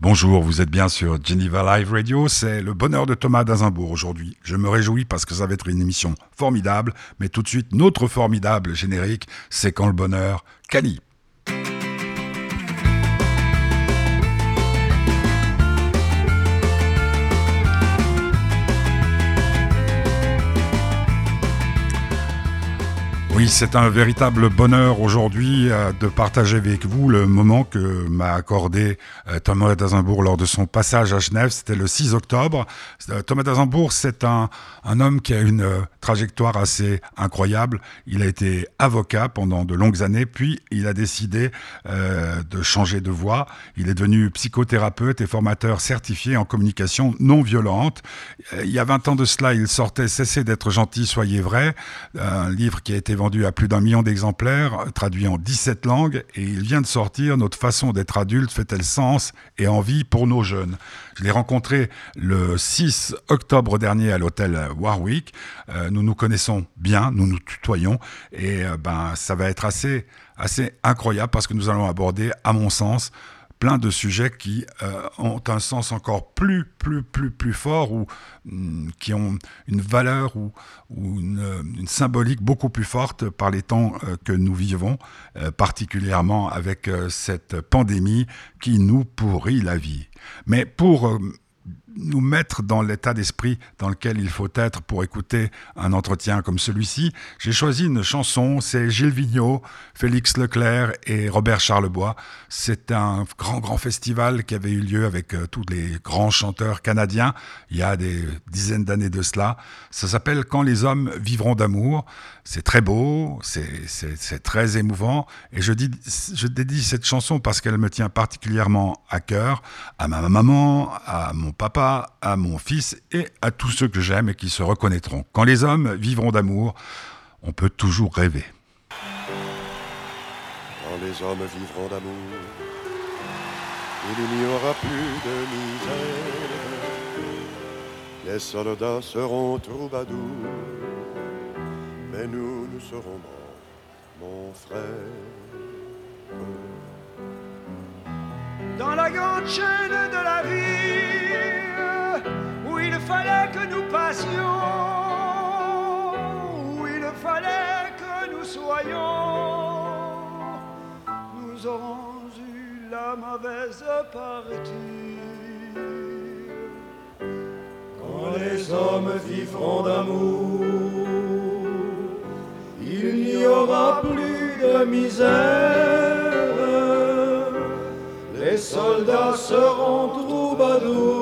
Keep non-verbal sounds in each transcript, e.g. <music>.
Bonjour, vous êtes bien sur Geneva Live Radio, c'est le bonheur de Thomas d'Azimbourg aujourd'hui. Je me réjouis parce que ça va être une émission formidable, mais tout de suite, notre formidable générique, c'est quand le bonheur, Cali. Oui, c'est un véritable bonheur aujourd'hui euh, de partager avec vous le moment que m'a accordé euh, Thomas d'Azimbourg lors de son passage à Genève. C'était le 6 octobre. Euh, Thomas d'Azimbourg, c'est un homme qui a une trajectoire assez incroyable. Il a été avocat pendant de longues années, puis il a décidé de changer de voie. Il est devenu psychothérapeute et formateur certifié en communication non violente. Il y a 20 ans de cela, il sortait Cessez d'être gentil, soyez vrai, un livre qui a été vendu à plus d'un million d'exemplaires, traduit en 17 langues, et il vient de sortir Notre façon d'être adulte fait-elle sens et envie pour nos jeunes Je l'ai rencontré le 6 octobre dernier à l'hôtel Warwick. Euh, nous nous connaissons bien, nous nous tutoyons, et euh, ben, ça va être assez, assez incroyable parce que nous allons aborder, à mon sens, plein de sujets qui euh, ont un sens encore plus, plus, plus, plus fort ou mm, qui ont une valeur ou, une, symbolique beaucoup plus forte par les temps euh, que nous vivons, euh, particulièrement avec cette pandémie qui nous pourrit la vie. Mais pour nous mettre dans l'état d'esprit dans lequel il faut être pour écouter un entretien comme celui-ci, j'ai choisi une chanson, c'est Gilles Vigneault, Félix Leclerc et Robert Charlebois. C'est un grand, grand festival qui avait eu lieu avec euh, tous les grands chanteurs canadiens il y a des dizaines d'années de cela. Ça s'appelle Quand les hommes vivront d'amour. C'est très beau, c'est très émouvant et je, dis, je dédie cette chanson parce qu'elle me tient particulièrement à cœur, à ma maman, à mon papa, à mon fils et à tous ceux que j'aime et qui se reconnaîtront. Quand les hommes vivront d'amour, on peut toujours rêver. Quand les hommes vivront d'amour, il n'y aura plus de misère. Les soldats seront troubadours, mais nous, nous serons morts, mon frère. Dans la grande chaîne de la vie il fallait que nous passions, où il fallait que nous soyons, nous aurons eu la mauvaise partie. Quand les hommes vivront d'amour, il n'y aura plus de misère. Les soldats seront troubadours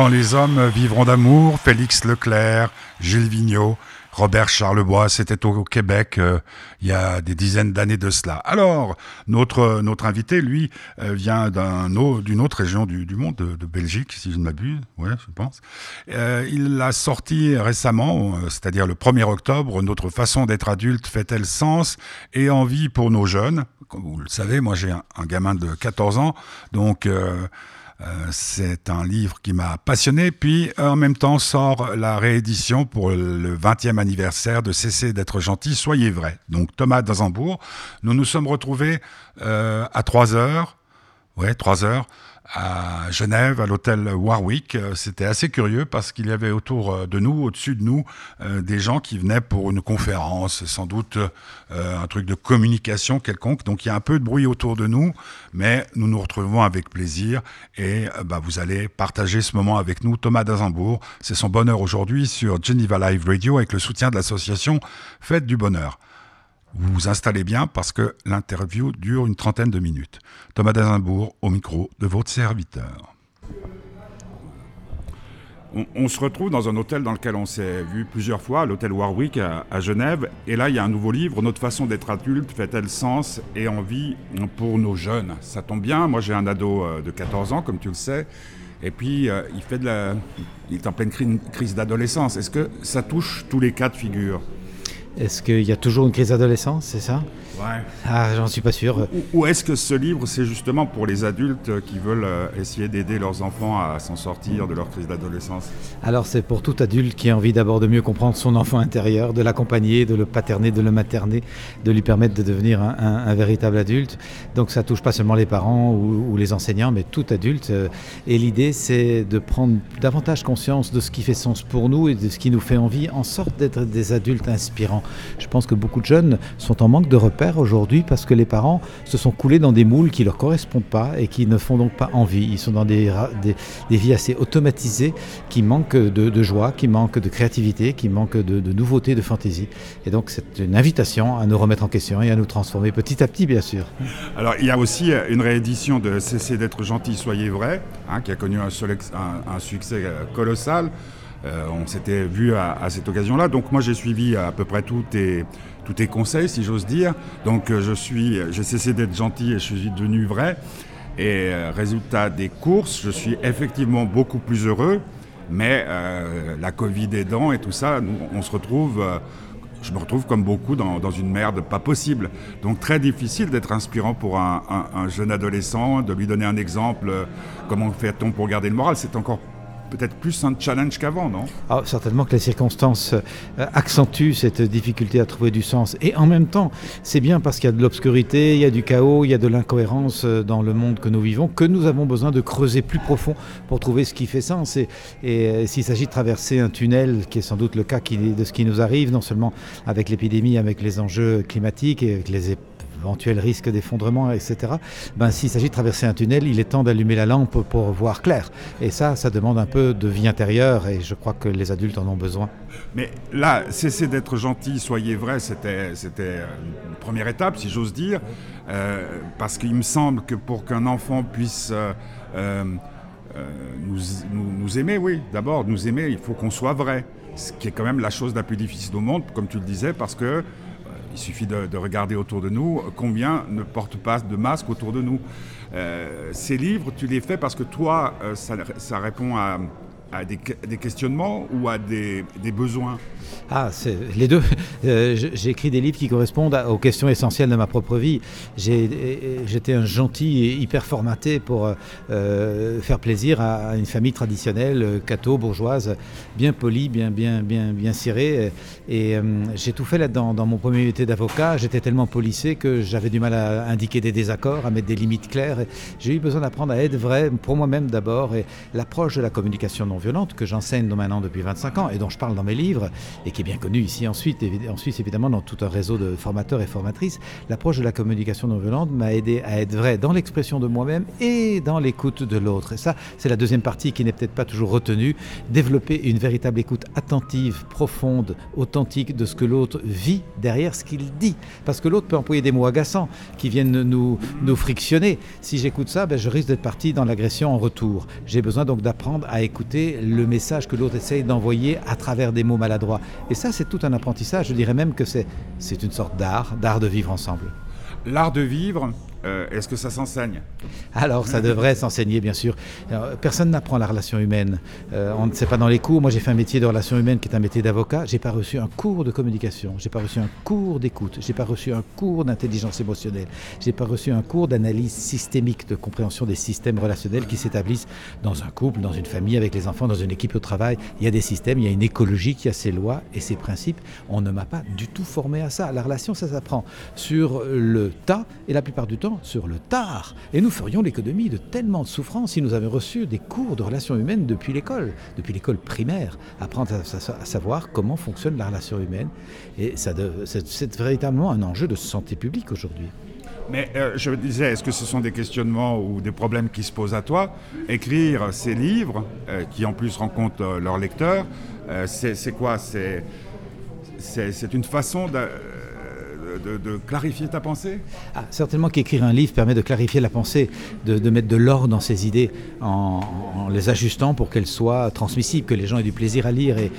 Quand les hommes vivront d'amour, Félix Leclerc, Gilles Vigneault Robert Charlebois, c'était au Québec euh, il y a des dizaines d'années de cela. Alors, notre, notre invité, lui, euh, vient d'un d'une autre région du, monde, de, Belgique, si je ne m'abuse, ouais, je pense. Euh, il l'a sorti récemment, c'est-à-dire le 1er octobre, Notre façon d'être adulte fait-elle sens et envie pour nos jeunes? Comme vous le savez, moi j'ai un, un, gamin de 14 ans, donc... Euh, euh, c'est un livre qui m'a passionné. Puis en même temps sort la réédition pour le 20e anniversaire de Cessez d'être gentil, soyez vrai. Donc Thomas Dazambourg, nous nous sommes retrouvés euh, à 3 heures. Ouais, 3 heures à Genève, à l'hôtel Warwick. Euh, c'était assez curieux parce qu'il y avait autour euh, de nous, au-dessus de nous, euh, des gens qui venaient pour une conférence, sans doute un truc de communication quelconque. Donc il y a un peu de bruit autour de nous, mais nous nous retrouvons avec plaisir et bah, vous allez partager ce moment avec nous. Thomas Dazambourg, c'est son bonheur aujourd'hui sur Geneva Live Radio avec le soutien de l'association Fête du Bonheur. Vous vous installez bien parce que l'interview dure une trentaine de minutes. Thomas Dazimbourg au micro de votre serviteur. On, se retrouve dans un hôtel dans lequel on s'est vu plusieurs fois, l'hôtel Warwick à, à, Genève. Et là, il y a un nouveau livre, Notre façon d'être adulte fait-elle sens et envie pour nos jeunes? Ça tombe bien, moi j'ai un ado euh, de 14 ans, comme tu le sais. Et puis, euh, il, fait de la... il est en pleine crise d'adolescence. Est-ce que ça touche tous les cas de figure? Est-ce qu'il y a toujours une crise d'adolescence, c'est ça? Ouais. Ah, j'en suis pas sûr. Ou, ou est-ce que ce livre, c'est justement pour les adultes qui veulent euh, essayer d'aider leurs enfants à s'en sortir de leur crise d'adolescence? Alors, c'est pour tout adulte qui a envie d'abord de mieux comprendre son enfant intérieur, de l'accompagner, de le paterner, de le materner, de lui permettre de devenir un, un, un, véritable adulte. Donc, ça touche pas seulement les parents ou, ou les enseignants, mais tout adulte. Et l'idée, c'est de prendre davantage conscience de ce qui fait sens pour nous et de ce qui nous fait envie, en sorte d'être des adultes inspirants. Je pense que beaucoup de jeunes sont en manque de repères aujourd'hui parce que les parents se sont coulés dans des moules qui leur correspondent pas et qui ne font donc pas envie. Ils sont dans des, des, vies assez automatisées qui manquent de, joie, qui manquent de créativité, qui manquent de, nouveauté, de fantaisie. Et donc c'est une invitation à nous remettre en question et à nous transformer petit à petit, bien sûr. Alors il y a aussi une réédition de Cessez d'être gentil, soyez vrai, hein, qui a connu un, succès colossal. Euh, on s'était vu à, cette occasion-là. Donc moi j'ai suivi à peu près tous tes, conseils, si j'ose dire. Donc euh, je suis, j'ai cessé d'être gentil et je suis devenu vrai. Et euh, résultat des courses, je suis effectivement beaucoup plus heureux. Mais la Covid aidant et tout ça, on se retrouve je me retrouve comme beaucoup dans, une merde pas possible. Donc très difficile d'être inspirant pour un, jeune adolescent, de lui donner un exemple. Comment fait-on pour garder le moral C'est encore peut-être plus un challenge qu'avant, non? Ah, Certainement que les circonstances euh, accentuent cette difficulté à trouver du sens. Et en même temps, c'est bien parce qu'il y a de l'obscurité, il y a du chaos, il y a de l'incohérence euh, dans le monde que nous vivons, que nous avons besoin de creuser plus profond pour trouver ce qui fait sens. Et, et euh, s'il s'agit de traverser un tunnel, qui est sans doute le cas de ce qui nous arrive, non seulement avec l'épidémie, avec les enjeux climatiques et avec les éventuel risque d'effondrement, etc. Ben, S'il s'agit de traverser un tunnel, il est temps d'allumer la lampe pour voir clair. Et ça, ça demande un peu de vie intérieure et je crois que les adultes en ont besoin. Mais là, cessez d'être gentil, soyez vrai, c'était une première étape, si j'ose dire, euh, parce qu'il me semble que pour qu'un enfant puisse... Euh, euh, nous, nous, nous aimer, oui, d'abord, nous aimer, il faut qu'on soit vrai, ce qui est quand même la chose la plus difficile au monde, comme tu le disais, parce que il suffit de, de, regarder autour de nous combien ne portent pas de masque autour de nous. Euh, ces livres, tu les fais parce que toi, euh, ça, répond à, à des, questionnements ou à des, besoins? Ah, les deux. <laughs> Euh, j'ai écrit des livres qui correspondent aux questions essentielles de ma propre vie. J'étais un gentil hyper formaté pour euh, faire plaisir à, une famille traditionnelle, euh, catho, bourgeoise, bien polie, bien, bien, bien, bien cirée. Et euh, j'ai tout fait là-dedans. Dans mon premier métier d'avocat, j'étais tellement policé que j'avais du mal à indiquer des désaccords, à mettre des limites claires. J'ai eu besoin d'apprendre à être vrai pour moi-même d'abord. Et l'approche de la communication non violente que j'enseigne maintenant depuis 25 ans et dont je parle dans mes livres et qui est bien connu ici en Suisse, en Suisse évidemment dans tout un réseau de formateurs et formatrices, l'approche de la communication non violente m'a aidé à être vrai dans l'expression de moi-même et dans l'écoute de l'autre. Et ça, c'est la deuxième partie qui n'est peut-être pas toujours retenue, développer une véritable écoute attentive, profonde, authentique de ce que l'autre vit derrière ce qu'il dit. Parce que l'autre peut employer des mots agaçants qui viennent nous, nous frictionner. Si j'écoute ça, ben, je risque d'être parti dans l'agression en retour. J'ai besoin donc d'apprendre à écouter le message que l'autre essaye d'envoyer à travers des mots maladroits. Et ça, c'est tout un apprentissage. Je dirais même que c'est une sorte d'art, d'art de vivre ensemble. L'art de vivre, euh, est-ce que ça s'enseigne Alors, ça devrait s'enseigner, bien sûr. personne n'apprend la relation humaine. Euh, on ne sait pas dans les cours. Moi, j'ai fait un métier de relation humaine qui est un métier d'avocat. J'ai pas reçu un cours de communication. J'ai pas reçu un cours d'écoute. J'ai pas reçu un cours d'intelligence émotionnelle. J'ai pas reçu un cours d'analyse systémique, de compréhension des systèmes relationnels qui s'établissent dans un couple, dans une famille, avec les enfants, dans une équipe au travail. Il y a des systèmes, il y a une écologie qui a ses lois et ses principes. On ne m'a pas du tout formé à ça. La relation, ça s'apprend sur le tas et la plupart du temps sur le tard. Et nous ferions l'économie de tellement de souffrances si nous avions reçu des cours de relations humaines depuis l'école, depuis l'école primaire, apprendre à, savoir comment fonctionne la relation humaine. Et c'est véritablement un enjeu de santé publique aujourd'hui. Mais euh, je disais, est-ce que ce sont des questionnements ou des problèmes qui se posent à toi? Écrire ces livres, euh, qui en plus rencontrent euh, leurs lecteurs, c'est quoi? C'est une façon de de, clarifier ta pensée ah, Certainement qu'écrire un livre permet de clarifier la pensée, de, mettre de l'ordre dans ses idées en, les ajustant pour qu'elles soient transmissibles, que les gens aient du plaisir à lire. Et,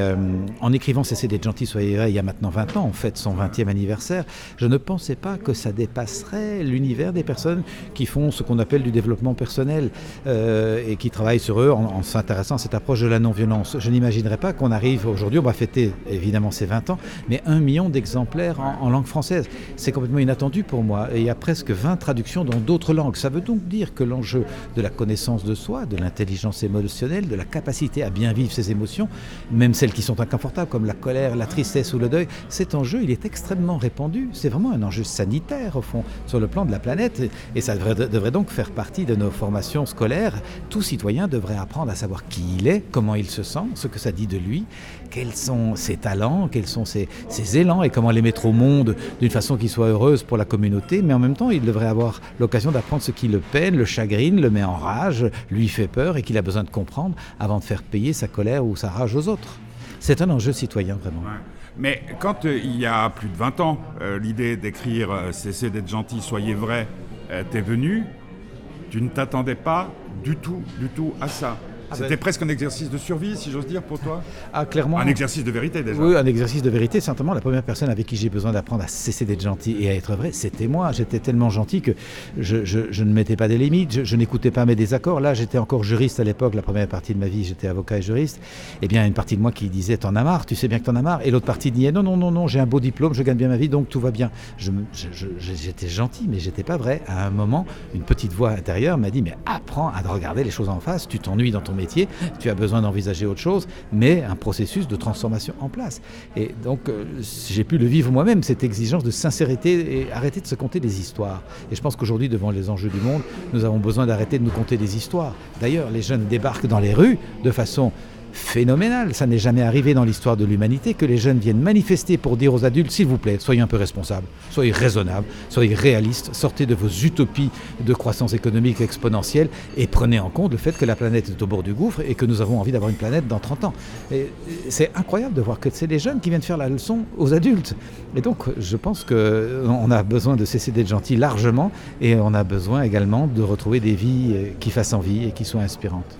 euh, en écrivant Cessez d'être gentil, soyez vrai, il y a maintenant 20 ans, en fait son 20e anniversaire, je ne pensais pas que ça dépasserait l'univers des personnes qui font ce qu'on appelle du développement personnel euh, et qui travaillent sur eux en, s'intéressant à cette approche de la non-violence. Je n'imaginerais pas qu'on arrive aujourd'hui, on va fêter évidemment ces 20 ans, mais un million d'exemplaires en, en langue française. C'est complètement inattendu pour moi. Et il y a presque 20 traductions dans d'autres langues. Ça veut donc dire que l'enjeu de la connaissance de soi, de l'intelligence émotionnelle, de la capacité à bien vivre ses émotions, même celles qui sont inconfortables comme la colère, la tristesse ou le deuil, cet enjeu, il est extrêmement répandu. C'est vraiment un enjeu sanitaire, au fond, sur le plan de la planète. Et ça devrait, devrait donc faire partie de nos formations scolaires. Tout citoyen devrait apprendre à savoir qui il est, comment il se sent, ce que ça dit de lui, quels sont ses talents, quels sont ses, élans et comment les mettre au monde d'une façon qui soit heureuse pour la communauté, mais en même temps, il devrait avoir l'occasion d'apprendre ce qui le peine, le chagrine, le met en rage, lui fait peur et qu'il a besoin de comprendre avant de faire payer sa colère ou sa rage aux autres. C'est un enjeu citoyen, vraiment. Mais quand euh, il y a plus de 20 ans, euh, l'idée d'écrire euh, Cessez d'être gentil, soyez vrai t'es venue, tu ne t'attendais pas du tout, du tout à ça. Ah C'était ben- presque un exercice de survie, si j'ose dire, pour toi Ah, clairement. Un exercice de vérité, déjà. Oui, un exercice de vérité. Certainement, la première personne avec qui j'ai besoin d'apprendre à cesser d'être gentil et à être vrai, c'était moi. J'étais tellement gentil que je, ne mettais pas des limites, je, n'écoutais pas mes désaccords. Là, j'étais encore juriste à l'époque, la première partie de ma vie, j'étais avocat et juriste. Eh bien, une partie de moi qui disait T'en as marre, tu sais bien que t'en as marre. Et l'autre partie disait Non, non, non, non, j'ai un beau diplôme, je gagne bien ma vie, donc tout va bien. J'étais gentil, mais j'étais pas vrai. À un moment, une petite voix intérieure m'a dit Mais apprends à regarder les choses en face, tu t'ennuies dans ton métier tu as besoin d'envisager autre chose, mais un processus de transformation en place. Et donc, euh, j'ai pu le vivre moi-même, cette exigence de sincérité et arrêter de se conter des histoires. Et je pense qu'aujourd'hui, devant les enjeux du monde, nous avons besoin d'arrêter de nous conter des histoires. D'ailleurs, les jeunes débarquent dans les rues de façon phénoménal. Ça n'est jamais arrivé dans l'histoire de l'humanité que les jeunes viennent manifester pour dire aux adultes, s'il vous plaît, soyez un peu responsables, soyez raisonnables, soyez réalistes, sortez de vos utopies de croissance économique exponentielle et prenez en compte le fait que la planète est au bord du gouffre et que nous avons envie d'avoir une planète dans 30 ans. C'est incroyable de voir que c'est les jeunes qui viennent faire la leçon aux adultes. Et donc, je pense qu'on a besoin de cesser d'être gentil largement et on a besoin également de retrouver des vies qui fassent envie et qui soient inspirantes.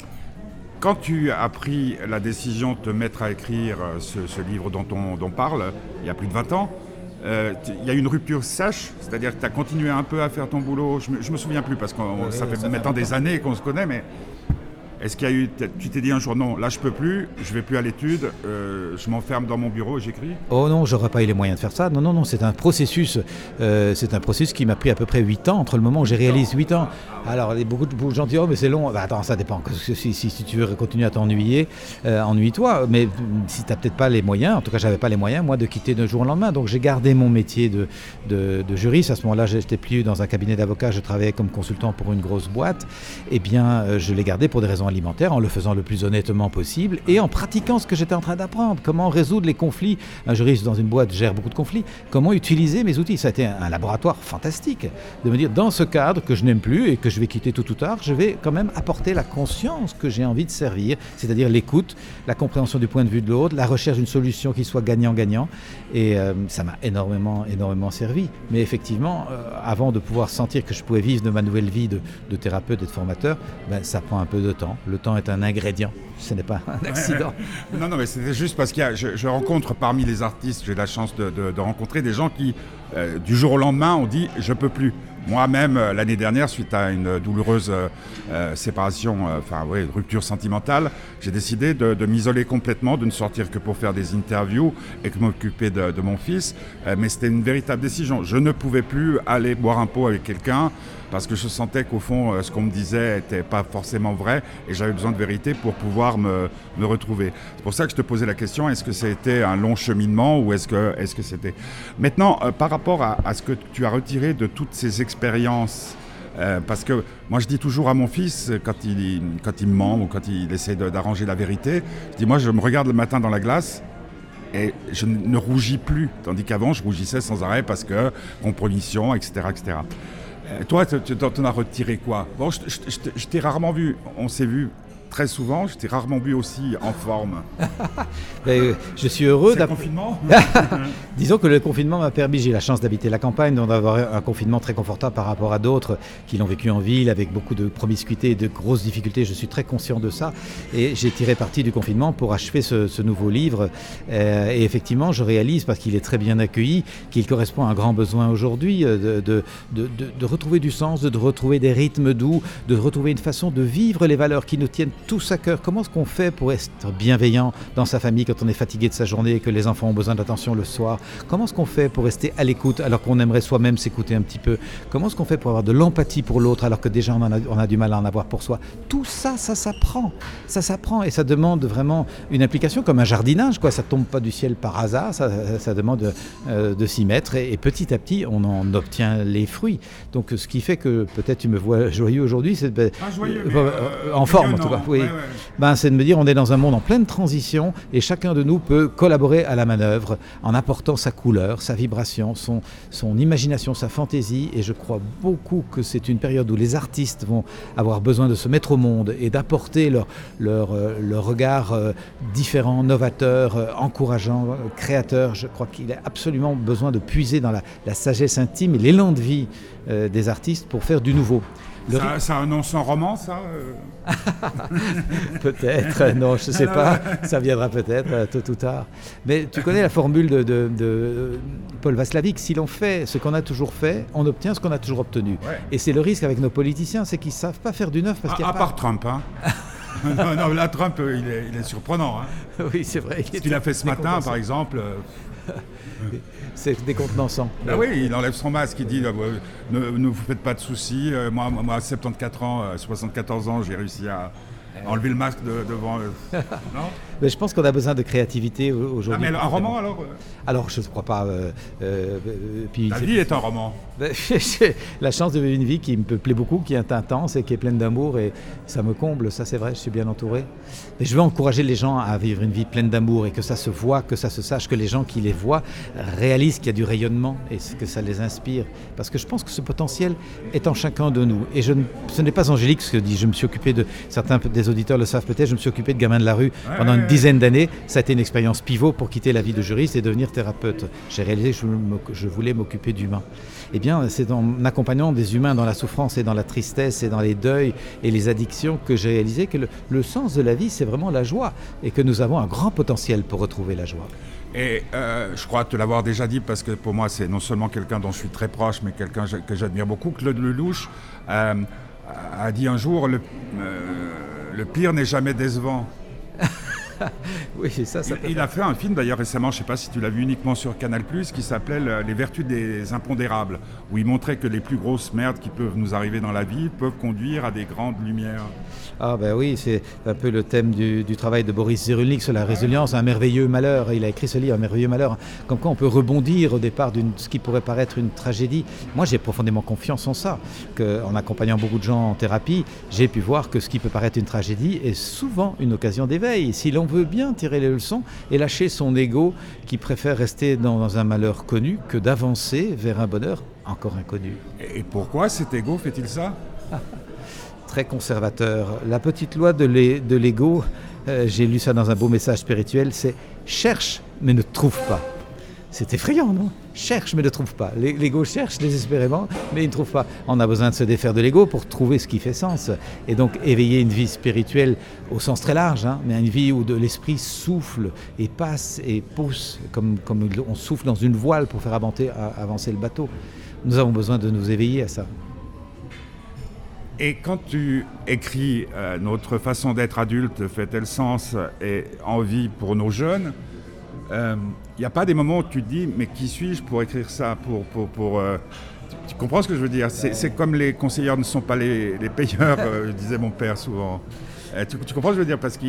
Quand tu as pris la décision de te mettre à écrire euh, ce, livre dont on, parle, il y a plus de 20 ans, euh, il y a eu une rupture sèche, c'est-à-dire que tu as continué un peu à faire ton boulot. Je me, me souviens plus parce que ça fait maintenant des années qu'on se connaît, mais est-ce qu'il y a eu, tu t'es dit un jour, non, là je peux plus, je vais plus à l'étude, euh, je m'enferme dans mon bureau et j'écris? Oh non, j'aurais pas eu les moyens de faire ça. Non, non, non, c'est un processus, euh, c'est un processus qui m'a pris à peu près 8 ans, entre le moment où j'ai réalisé 8 ans. Alors, beaucoup de gens disent, oh mais c'est long. Bah, attends, ça dépend. Si, si, si, tu veux continuer à t'ennuyer, euh, ennuie-toi. Mais si tu n'as peut-être pas les moyens, en tout cas j'avais pas les moyens, moi, de quitter d'un jour au lendemain. Donc j'ai gardé mon métier de, de, juriste. À ce moment-là, j'étais plié dans un cabinet d'avocat, je travaillais comme consultant pour une grosse boîte. Eh bien, je l'ai gardé pour des raisons en le faisant le plus honnêtement possible et en pratiquant ce que j'étais en train d'apprendre. Comment résoudre les conflits? Un juriste dans une boîte gère beaucoup de conflits. Comment utiliser mes outils? Ça a été un, laboratoire fantastique de me dire dans ce cadre que je n'aime plus et que je vais quitter tôt ou tard, je vais quand même apporter la conscience que j'ai envie de servir, c'est-à-dire l'écoute, la compréhension du point de vue de l'autre, la recherche d'une solution qui soit gagnant-gagnant. Et euh, ça m'a énormément, énormément servi. Mais effectivement, euh, avant de pouvoir sentir que je pouvais vivre de ma nouvelle vie de, thérapeute et de formateur, ben, ça prend un peu de temps. Le temps est un ingrédient, ce n'est pas un accident. <laughs> non, non, mais c'était juste parce que je, je, rencontre parmi les artistes, j'ai la chance de, de, rencontrer des gens qui, euh, du jour au lendemain, ont dit je peux plus. Moi-même, euh, l'année dernière, suite à une douloureuse euh, euh, séparation, enfin, oui, rupture sentimentale, j'ai décidé de, m'isoler complètement, de ne sortir que pour faire des interviews et que m'occuper de, mon fils. mais c'était une véritable décision. Je ne pouvais plus aller boire un pot avec quelqu'un parce que je sentais qu'au fond, ce qu'on me disait n'était pas forcément vrai et j'avais besoin de vérité pour pouvoir me, retrouver. C'est pour ça que je te posais la question, est-ce que c'était un long cheminement ou est-ce que que c'était... Maintenant, par rapport à, ce que tu as retiré de toutes ces expériences, expérience. Euh, parce que moi, je dis toujours à mon fils, quand il, quand il me ment ou quand il essaie d'arranger la vérité, je dis moi, je me regarde le matin dans la glace et je ne rougis plus. Tandis qu'avant, je rougissais sans arrêt parce que compromission, etc. etc. Euh, toi, tu en as retiré quoi? Bon, je, je t'ai rarement vu, on s'est vu très souvent. Je t'ai rarement vu aussi en forme. <laughs> Euh, je suis heureux. Le confinement <laughs> <laughs> Disons que le confinement m'a permis, j'ai la chance d'habiter la campagne, d'avoir un confinement très confortable par rapport à d'autres qui l'ont vécu en ville avec beaucoup de promiscuité et de grosses difficultés. Je suis très conscient de ça et j'ai tiré parti du confinement pour achever ce, nouveau livre. Euh, et effectivement, je réalise, parce qu'il est très bien accueilli, qu'il correspond à un grand besoin aujourd'hui euh, de de, de retrouver du sens, de retrouver des rythmes doux, de retrouver une façon de vivre les valeurs qui nous tiennent tous à cœur. Comment est-ce qu'on fait pour être bienveillant dans sa famille quand on est fatigué de sa journée et que les enfants ont besoin d'attention le soir? Comment est-ce qu'on fait pour rester à l'écoute alors qu'on aimerait soi-même s'écouter un petit peu? Comment est-ce qu'on fait pour avoir de l'empathie pour l'autre alors que déjà on, a, on a du mal à en avoir pour soi? Tout ça, ça s'apprend. Ça s'apprend et ça demande vraiment une implication comme un jardinage. Quoi. Ça tombe pas du ciel par hasard, ça, demande euh, de s'y mettre et, petit à petit on en obtient les fruits. Donc ce qui fait que peut-être tu me vois joyeux aujourd'hui, c'est ben, joyeux, euh, euh, en forme en tout cas Ben, c'est de me dire on est dans un monde en pleine transition et chacun de nous peut collaborer à la manœuvre en apportant sa couleur, sa vibration, son, son imagination, sa fantaisie. Et je crois beaucoup que c'est une période où les artistes vont avoir besoin de se mettre au monde et d'apporter leur, leur, euh, leur regard euh, différent, novateur, euh, encourageant, créateur. Je crois qu'il a absolument besoin de puiser dans la, la sagesse intime et l'élan de vie des artistes pour faire du nouveau. Ça, ça, annonce un roman, ça <laughs> Peut-être, non, je ne sais pas. Ça viendra peut-être, euh, tôt ou tard. Mais tu connais la formule de, Paul Vaslavic si l'on fait ce qu'on a toujours fait, on obtient ce qu'on a toujours obtenu. Et c'est le risque avec nos politiciens, c'est qu'ils ne savent pas faire du neuf. Parce à, à part Trump, hein <laughs> non, non, là, Trump, euh, il est, il est surprenant. Hein. Oui, c'est vrai. Ce qu'il a fait ce matin, par exemple. Euh, <laughs> c'est décontenançant. Ben oui, il enlève son masque, il dit euh, ne, vous faites pas de soucis. Euh, moi, moi, à 74 ans, 74 ans, j'ai réussi à enlever le masque devant. <laughs> non? Mais je pense qu'on a besoin de créativité aujourd'hui. Ah, mais un roman alors euh Alors je ne crois pas. Euh, euh, puis La vie est un roman. <laughs> J'ai la chance de vivre une vie qui me plaît beaucoup, qui est intense et qui est pleine d'amour et ça me comble, ça c'est vrai, je suis bien entouré. Mais je veux encourager les gens à vivre une vie pleine d'amour et que ça se voit, que ça se sache, que les gens qui les voient réalisent qu'il y a du rayonnement et que ça les inspire. Parce que je pense que ce potentiel est en chacun de nous. Et je ce n'est pas angélique ce que je dis, je me suis occupé de, certains des auditeurs le savent peut-être, je me suis occupé de gamins de la rue pendant une dizaine d'années, ça a été une expérience pivot pour quitter la vie de juriste et devenir thérapeute. J'ai réalisé que je, voulais m'occuper d'humains. Eh bien, c'est en accompagnant des humains dans la souffrance et dans la tristesse et dans les deuils et les addictions que j'ai réalisé que le, sens de la vie, c'est vraiment la joie et que nous avons un grand potentiel pour retrouver la joie. Et euh, je crois te l'avoir déjà dit parce que pour moi, c'est non seulement quelqu'un dont je suis très proche, mais quelqu'un que j'admire beaucoup. Claude Lelouch euh, a dit un jour le, euh, le pire n'est jamais décevant. <laughs> oui, ça, ça il, a fait un film d'ailleurs récemment, je ne sais pas si tu l'as vu uniquement sur Canal, qui s'appelait Les vertus des impondérables, où il montrait que les plus grosses merdes qui peuvent nous arriver dans la vie peuvent conduire à des grandes lumières. Ah, ben oui, c'est un peu le thème du, travail de Boris Cyrulnik sur la résilience, un merveilleux malheur. Il a écrit ce livre, Un merveilleux malheur, comme quoi on peut rebondir au départ de ce qui pourrait paraître une tragédie. Moi, j'ai profondément confiance en ça, qu'en accompagnant beaucoup de gens en thérapie, j'ai pu voir que ce qui peut paraître une tragédie est souvent une occasion d'éveil. Si l'on veut bien tirer les leçons et lâcher son ego qui préfère rester dans un malheur connu que d'avancer vers un bonheur encore inconnu. Et pourquoi cet ego fait-il ça? <laughs> Très conservateur. La petite loi de l'ego, euh, j'ai lu ça dans un beau message spirituel, c'est cherche mais ne trouve pas. C'est effrayant, non? Cherche mais ne trouve pas. L'ego cherche désespérément, mais il ne trouve pas. On a besoin de se défaire de l'ego pour trouver ce qui fait sens. Et donc éveiller une vie spirituelle au sens très large, hein, mais une vie où de l'esprit souffle et passe et pousse, comme, comme on souffle dans une voile pour faire avancer, avancer le bateau. Nous avons besoin de nous éveiller à ça. Et quand tu écris euh, Notre façon d'être adulte fait-elle sens et envie pour nos jeunes? Il euh, n'y a pas des moments où tu te dis, mais qui suis-je pour écrire ça pour, pour, pour euh, tu, comprends ce que je veux dire? C'est comme les conseillers ne sont pas les, les payeurs, <laughs> euh, disait mon père souvent. Tu, comprends ce que je veux dire? Parce que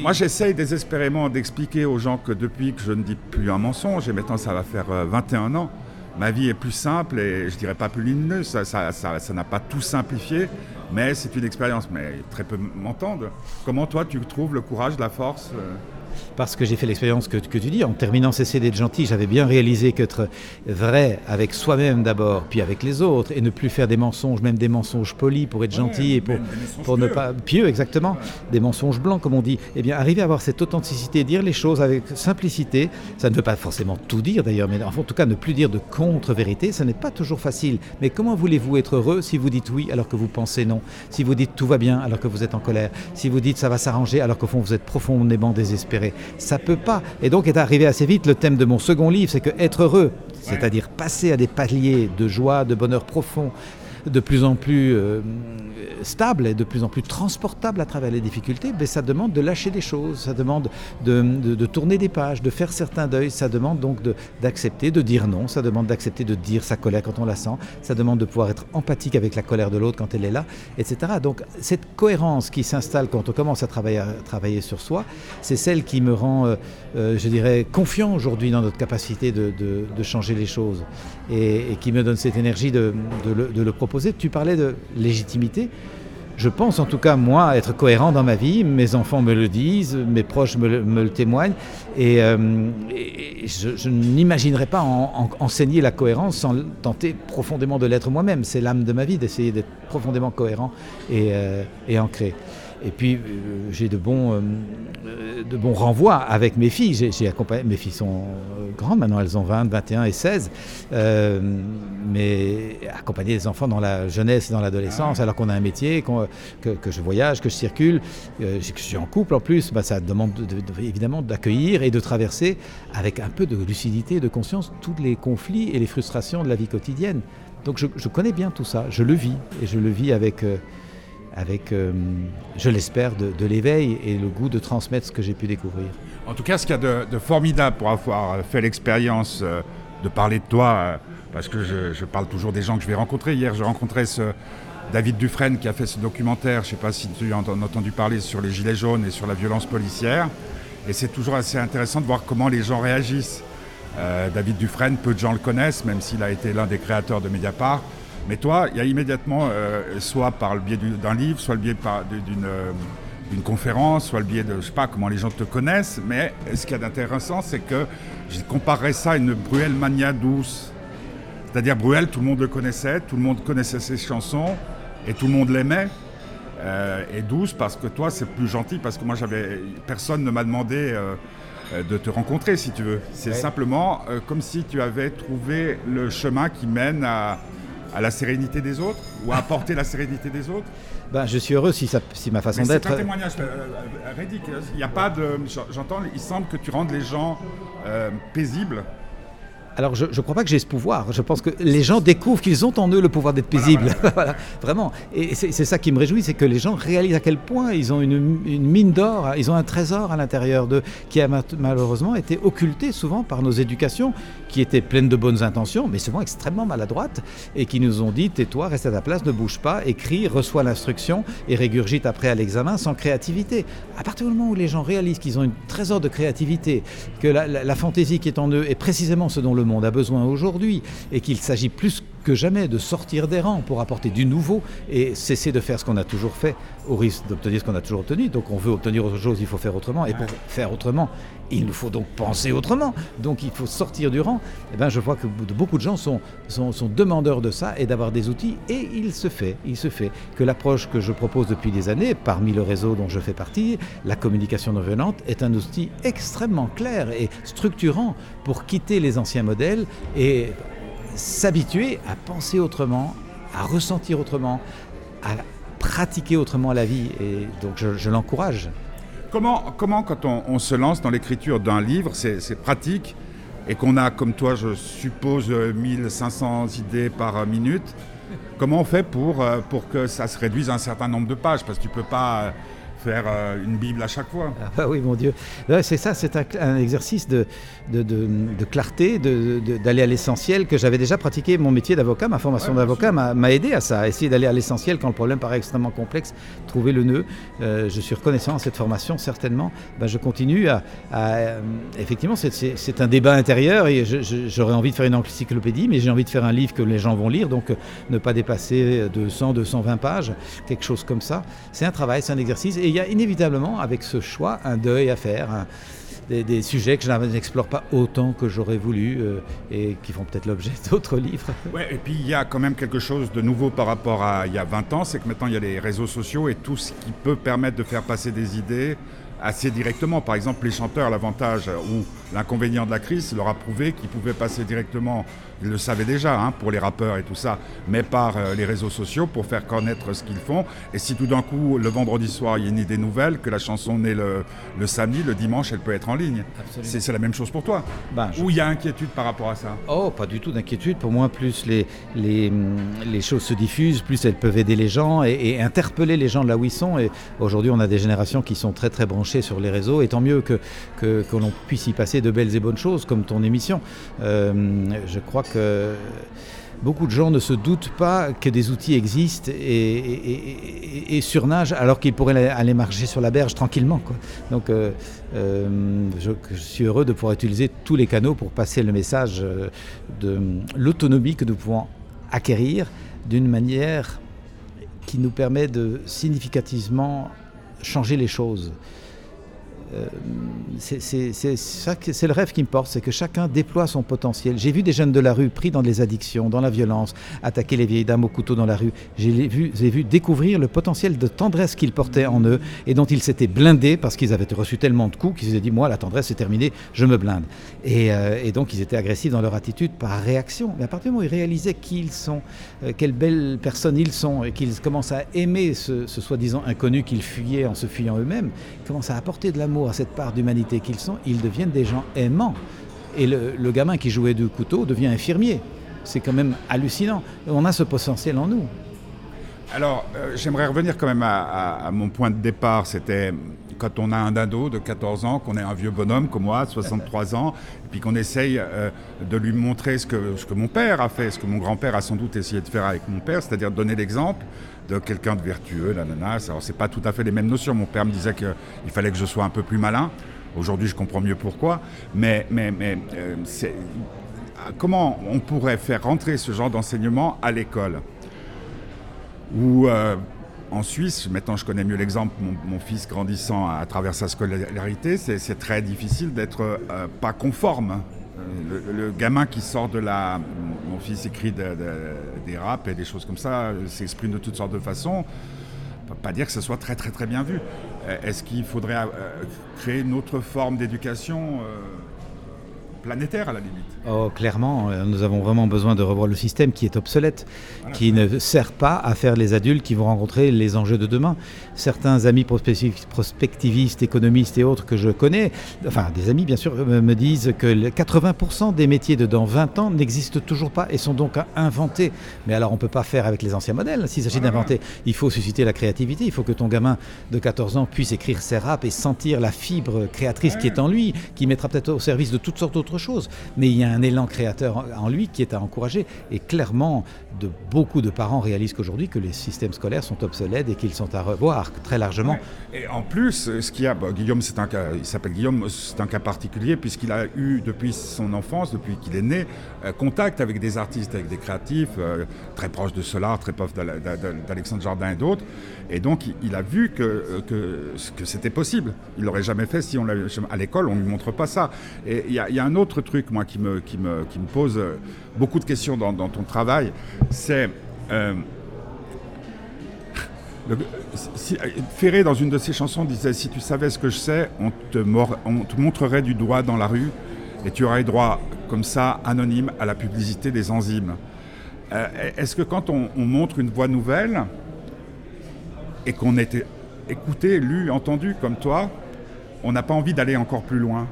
moi, j'essaye désespérément d'expliquer aux gens que depuis que je ne dis plus un mensonge, et maintenant ça va faire 21 ans, ma vie est plus simple et je dirais pas plus lumineuse. Ça n'a ça, ça, n'a pas tout simplifié, mais c'est une expérience. Mais très peu m'entendent. Comment toi, tu trouves le courage, la force parce que j'ai fait l'expérience que, tu dis. En terminant CC d'être gentil, j'avais bien réalisé qu'être vrai avec soi-même d'abord, puis avec les autres, et ne plus faire des mensonges, même des mensonges polis pour être gentil et pour, pour ne pas. Pieux, exactement. Des mensonges blancs, comme on dit. Eh bien, arriver à avoir cette authenticité, dire les choses avec simplicité, ça ne veut pas forcément tout dire d'ailleurs, mais en tout cas, ne plus dire de contre-vérité, ça n'est pas toujours facile. Mais comment voulez-vous être heureux si vous dites oui alors que vous pensez non? Si vous dites tout va bien alors que vous êtes en colère? Si vous dites ça va s'arranger alors qu'au fond vous êtes profondément désespéré? Ça peut pas. Et donc est arrivé assez vite le thème de mon second livre, c'est que être heureux, c'est-à-dire passer à des paliers de joie, de bonheur profond, de plus en plus euh, stable et de plus en plus transportable à travers les difficultés, mais ça demande de lâcher des choses, ça demande de, tourner des pages, de faire certains deuils, ça demande donc d'accepter de, dire non, ça demande d'accepter de dire sa colère quand on la sent, ça demande de pouvoir être empathique avec la colère de l'autre quand elle est là, etc. Donc cette cohérence qui s'installe quand on commence à travailler, travailler sur soi, c'est celle qui me rend, euh, euh, je dirais, confiant aujourd'hui dans notre capacité de, changer les choses et, qui me donne cette énergie de, de le proposer. Tu parlais de légitimité je pense en tout cas, moi, être cohérent dans ma vie. Mes enfants me le disent, mes proches me le, témoignent. Et, euh, je, n'imaginerais pas enseigner la cohérence sans tenter profondément de l'être moi-même. C'est l'âme de ma vie d'essayer d'être profondément cohérent et, euh, et ancré. Et puis, euh, j'ai de bons, euh, de bons renvois avec mes filles. J'ai accompagné, mes filles sont euh, grandes maintenant, elles ont 20, 21 et 16. mais accompagner les enfants dans la jeunesse et dans l'adolescence, alors qu'on a un métier, que, que, je voyage, que je circule, que je suis en couple en plus, bah, ça demande évidemment d'accueillir et de traverser avec un peu de lucidité et de conscience tous les conflits et les frustrations de la vie quotidienne. Donc je, je connais bien tout ça, je le vis et je le vis avec avec, euh, je l'espère, de, l'éveil et le goût de transmettre ce que j'ai pu découvrir. En tout cas, ce qu'il y a de, formidable pour avoir fait l'expérience euh, de parler de toi, euh, parce que je, parle toujours des gens que je vais rencontrer. Hier, j'ai rencontré ce David Dufresne qui a fait ce documentaire, je ne sais pas si tu as entendu parler, sur les gilets jaunes et sur la violence policière. Et c'est toujours assez intéressant de voir comment les gens réagissent. David Dufresne, peu de gens le connaissent, même s'il a été l'un des créateurs de Mediapart. Mais toi, il y a immédiatement, euh, soit par le biais d'un livre, soit le biais euh, d'une conférence, soit le biais de, je sais pas comment les gens te connaissent, mais ce qu'il y a d'intéressant, c'est que je comparerais ça à une Bruel Mania douce. C'est-à-dire Bruel, tout le monde le connaissait, tout le monde connaissait ses chansons, et tout le monde l'aimait. Euh, et douce parce que toi, c'est plus gentil, parce que moi, j'avais personne ne m'a demandé de te rencontrer, si tu veux. C'est simplement comme si tu avais trouvé le chemin qui mène à, à la sérénité des autres ou à apporter la sérénité des autres ben, Je suis heureux si, ça, si ma façon d'être. C'est un témoignage euh, euh, ridicule. Il n'y a pas de. J'entends, il semble que tu rendes les gens euh, paisibles alors, je ne crois pas que j'ai ce pouvoir. Je pense que les gens découvrent qu'ils ont en eux le pouvoir d'être paisibles. <laughs> Voilà, vraiment. Et c'est ça qui me réjouit, c'est que les gens réalisent à quel point ils ont une, mine d'or, ils ont un trésor à l'intérieur d'eux qui a malheureusement été occulté souvent par nos éducations, qui étaient pleines de bonnes intentions, mais souvent extrêmement maladroites, et qui nous ont dit tais-toi, reste à ta place, ne bouge pas, écris, reçois l'instruction et régurgite après à l'examen sans créativité. À partir du moment où les gens réalisent qu'ils ont un trésor de créativité, que la, la fantaisie qui est en eux est précisément ce dont le monde a besoin aujourd'hui et qu'il s'agit plus que jamais de sortir des rangs pour apporter du nouveau et cesser de faire ce qu'on a toujours fait au risque d'obtenir ce qu'on a toujours obtenu. Donc on veut obtenir autre chose, il faut faire autrement. Et pour faire autrement, il nous faut donc penser autrement. Donc il faut sortir du rang. Et eh ben, je vois que beaucoup de gens sont, sont, sont demandeurs de ça et d'avoir des outils. Et il se fait, il se fait que l'approche que je propose depuis des années, parmi le réseau dont je fais partie, la communication non violente, est un outil extrêmement clair et structurant pour quitter les anciens modèles et s'habituer à penser autrement, à ressentir autrement, à pratiquer autrement la vie. Et donc je, l'encourage. Comment, comment, quand on, se lance dans l'écriture d'un livre, c'est pratique et qu'on a, comme toi, je suppose, 1500 idées par minute, comment on fait pour, euh, pour que ça se réduise à un certain nombre de pages? Parce que tu ne peux pas faire euh, une Bible à chaque fois. Ah bah oui, mon Dieu. C'est ça, c'est un, exercice de, de, de, clarté, d'aller à l'essentiel que j'avais déjà pratiqué. Mon métier d'avocat, ma formation d'avocat m'a aidé à ça, à essayer d'aller à l'essentiel quand le problème paraît extrêmement complexe, trouver le nœud. Euh, je suis reconnaissant à cette formation, certainement. Ben, je continue à... Euh, effectivement, c'est un débat intérieur et j'aurais envie de faire une encyclopédie, mais j'ai envie de faire un livre que les gens vont lire, donc ne pas dépasser de 100, 220 pages, quelque chose comme ça. C'est un travail, c'est un exercice. Et il y a inévitablement, avec ce choix, un deuil à faire. des, sujets que je n'explore pas autant que j'aurais voulu euh, et qui font peut-être l'objet <laughs> d'autres livres. Ouais, et puis il y a quand même quelque chose de nouveau par rapport à il y a 20 ans, c'est que maintenant il y a les réseaux sociaux et tout ce qui peut permettre de faire passer des idées assez directement. Par exemple, les chanteurs, l'avantage ou l'inconvénient de la crise leur a prouvé qu'ils pouvaient passer directement ils le savaient déjà hein, pour les rappeurs et tout ça, mais par euh, les réseaux sociaux pour faire connaître ce qu'ils font. Et si tout d'un coup, le vendredi soir, il y a une idée nouvelle, que la chanson naît le, le samedi, le dimanche, elle peut être en ligne. C'est la même chose pour toi ben, Ou il y a inquiétude par rapport à ça? Oh, pas du tout d'inquiétude. Pour moi, plus les, les, les, choses se diffusent, plus elles peuvent aider les gens et, interpeller les gens là où ils sont. Et aujourd'hui, on a des générations qui sont très très branchées sur les réseaux. Et tant mieux que, que, l'on puisse y passer de belles et bonnes choses, comme ton émission. Euh, je crois que beaucoup de gens ne se doutent pas que des outils existent et, surnagent alors qu'ils pourraient aller marcher sur la berge tranquillement. Donc euh, euh, je, suis heureux de pouvoir utiliser tous les canaux pour passer le message de l'autonomie que nous pouvons acquérir d'une manière qui nous permet de significativement changer les choses. Euh, c'est le rêve qui me porte, c'est que chacun déploie son potentiel. J'ai vu des jeunes de la rue pris dans des addictions, dans la violence, attaquer les vieilles dames au couteau dans la rue. J'ai vu, découvrir le potentiel de tendresse qu'ils portaient en eux et dont ils s'étaient blindés parce qu'ils avaient reçu tellement de coups qu'ils se dit moi la tendresse c'est terminé, je me blinde. Euh, et, donc ils étaient agressifs dans leur attitude par réaction. Mais à partir du moment où ils réalisaient qui ils sont, euh, quelles belles personnes ils sont et qu'ils commencent à aimer ce, ce soi-disant inconnu qu'ils fuyaient en se fuyant eux-mêmes, ils commencent à apporter de l'amour à cette part d'humanité qu'ils sont, ils deviennent des gens aimants. Et le, gamin qui jouait du couteau devient infirmier. C'est quand même hallucinant. On a ce potentiel en nous. Alors, euh, j'aimerais revenir quand même à, mon point de départ. C'était quand on a un dado de 14 ans, qu'on est un vieux bonhomme comme moi, 63 ans, et puis qu'on essaye euh, de lui montrer ce que, ce que mon père a fait, ce que mon grand-père a sans doute essayé de faire avec mon père, c'est-à-dire donner l'exemple de quelqu'un de vertueux, l'ananas. Alors, c'est pas tout à fait les mêmes notions. Mon père me disait qu'il fallait que je sois un peu plus malin. Aujourd'hui, je comprends mieux pourquoi. Mais, mais, mais euh, comment on pourrait faire rentrer ce genre d'enseignement à l'école? Ou euh, en Suisse, maintenant je connais mieux l'exemple, mon, fils grandissant à, travers sa scolarité, c'est très difficile d'être euh, pas conforme. Le, gamin qui sort de la. Mon fils écrit des raps et des choses comme ça, s'exprime de toutes sortes de façons. Pas dire que ce soit très très très bien vu. Est-ce qu'il faudrait euh, créer une autre forme d'éducation euh, planétaire à la limite? Oh, clairement, euh, nous avons vraiment besoin de revoir le système qui est obsolète, qui ne sert pas à faire les adultes qui vont rencontrer les enjeux de demain. Certains amis prospectivistes, économistes et autres que je connais, enfin des amis bien sûr, me disent que 80% des métiers de dans 20 ans n'existent toujours pas et sont donc inventés. Mais alors on ne peut pas faire avec les anciens modèles. S'il s'agit d'inventer, il faut susciter la créativité. Il faut que ton gamin de 14 ans puisse écrire ses raps et sentir la fibre créatrice qui est en lui, qui mettra peut-être au service de toutes sortes d'autres autre chose. Mais il y a un élan créateur en lui qui est à encourager. Et clairement, de, beaucoup de parents réalisent qu'aujourd'hui que les systèmes scolaires sont obsolètes et qu'ils sont à revoir très largement. Et en plus, ce qu'il y a, Guillaume, c'est un cas, il s'appelle Guillaume, c'est un cas particulier puisqu'il a eu depuis son enfance, depuis qu'il est né, euh, contact avec des artistes, avec des créatifs, euh, très proches de Solar, très proches d'Alexandre Jardin et d'autres. Et donc, il a vu que, que, c'était possible. Il l'aurait jamais fait si on à l'école, on ne lui montre pas ça. Et il y, a un autre truc, moi, qui me, pose euh, beaucoup de questions dans, ton travail, c'est euh, Ferré, dans une de ses chansons, disait Si tu savais ce que je sais, on te, on te montrerait du doigt dans la rue et tu aurais droit, comme ça, anonyme, à la publicité des enzymes. Euh, Est-ce que quand on, on, montre une voix nouvelle et qu'on était écouté, lu, entendu comme toi, on n'a pas envie d'aller encore plus loin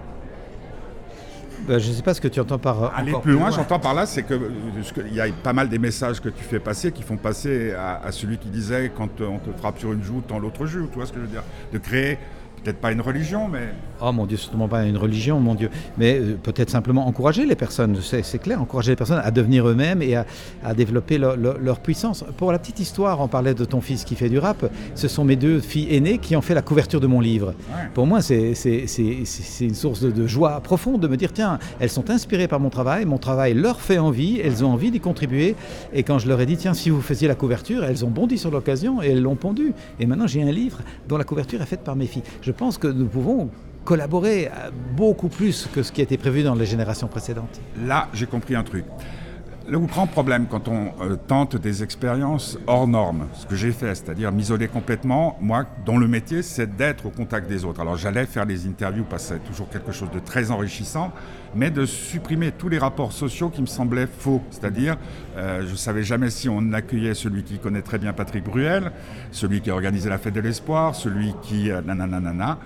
ben, je ne sais pas ce que tu entends par. Euh, Aller plus loin, j'entends par là, c'est qu'il y a pas mal des messages que tu fais passer qui font passer à, à celui qui disait quand on te frappe sur une joue, tend l'autre joue. Tu vois ce que je veux dire? De créer peut-être pas une religion, mais... Oh mon Dieu, certainement pas une religion, mon Dieu. Mais euh, peut-être simplement encourager les personnes, c'est clair, encourager les personnes à devenir eux-mêmes et à, à développer leur, leur, leur, puissance. Pour la petite histoire, on parlait de ton fils qui fait du rap. Ce sont mes deux filles aînées qui ont fait la couverture de mon livre. Ouais. Pour moi, c'est une source de, de, joie profonde de me dire, tiens, elles sont inspirées par mon travail, mon travail leur fait envie, elles ont envie d'y contribuer. Et quand je leur ai dit, tiens, si vous faisiez la couverture, elles ont bondi sur l'occasion et elles l'ont pondu. Et maintenant, j'ai un livre dont la couverture est faite par mes filles. Je pense que nous pouvons collaborer beaucoup plus que ce qui a été prévu dans les générations précédentes. Là, j'ai compris un truc. Le grand problème quand on euh, tente des expériences hors normes, ce que j'ai fait, c'est-à-dire m'isoler complètement, moi, dont le métier, c'est d'être au contact des autres. Alors j'allais faire les interviews parce que c'est toujours quelque chose de très enrichissant, mais de supprimer tous les rapports sociaux qui me semblaient faux. C'est-à-dire, euh, je ne savais jamais si on accueillait celui qui connaît très bien Patrick Bruel, celui qui a organisé la fête de l'espoir, celui qui... Euh, nanana,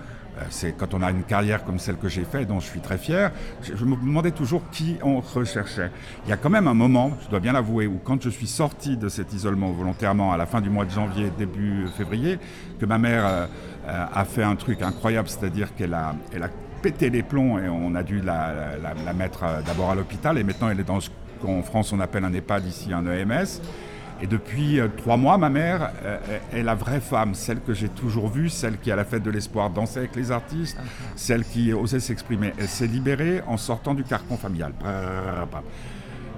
c'est quand on a une carrière comme celle que j'ai faite, dont je suis très fier, je me demandais toujours qui on recherchait. Il y a quand même un moment, je dois bien l'avouer, où quand je suis sorti de cet isolement volontairement à la fin du mois de janvier, début février, que ma mère euh, a fait un truc incroyable, c'est-à-dire qu'elle a, elle a pété les plombs et on a dû la, la, la mettre d'abord à l'hôpital et maintenant elle est dans ce qu'en France on appelle un EHPAD, ici un EMS. Et depuis euh, trois mois, ma mère euh, est la vraie femme, celle que j'ai toujours vue, celle qui, à la fête de l'espoir, dansait avec les artistes, okay. celle qui osait s'exprimer. Elle s'est libérée en sortant du carcan familial.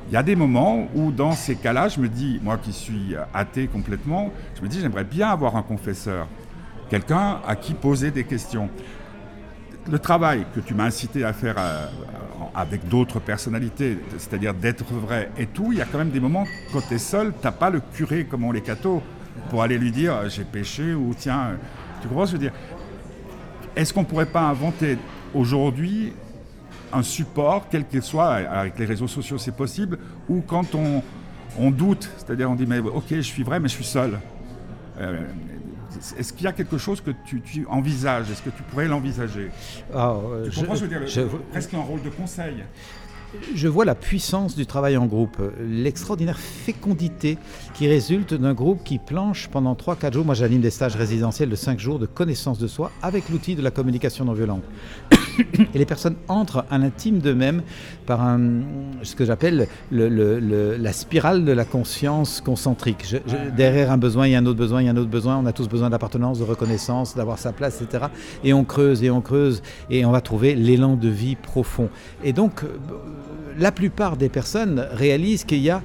Il y a des moments où, dans ces cas-là, je me dis, moi qui suis athée complètement, je me dis, j'aimerais bien avoir un confesseur, quelqu'un à qui poser des questions. Le travail que tu m'as incité à faire euh, avec d'autres personnalités, c'est-à-dire d'être vrai et tout, il y a quand même des moments quand tu es seul, tu n'as pas le curé comme on les cathos pour aller lui dire j'ai péché ou tiens, tu comprends ce que je veux dire? Est-ce qu'on ne pourrait pas inventer aujourd'hui un support, quel qu'il soit, avec les réseaux sociaux c'est possible, ou quand on, doute, c'est-à-dire on dit mais ok je suis vrai mais je suis seul. Euh, est-ce qu'il y a quelque chose que tu, tu envisages? Est-ce que tu pourrais l'envisager? Oh, euh, Tu comprends je, veux dire? je, Presque un rôle de conseil. Je vois la puissance du travail en groupe, l'extraordinaire fécondité qui résulte d'un groupe qui planche pendant 3-4 jours. Moi, j'anime des stages résidentiels de 5 jours de connaissance de soi avec l'outil de la communication non violente. Et les personnes entrent à l'intime d'eux-mêmes par un, ce que j'appelle le, le, le, la spirale de la conscience concentrique. Je, je, derrière un besoin, il y a un autre besoin, il y a un autre besoin. On a tous besoin d'appartenance, de reconnaissance, d'avoir sa place, etc. Et on creuse et on creuse et on va trouver l'élan de vie profond. Et donc, la plupart des personnes réalisent qu'il y a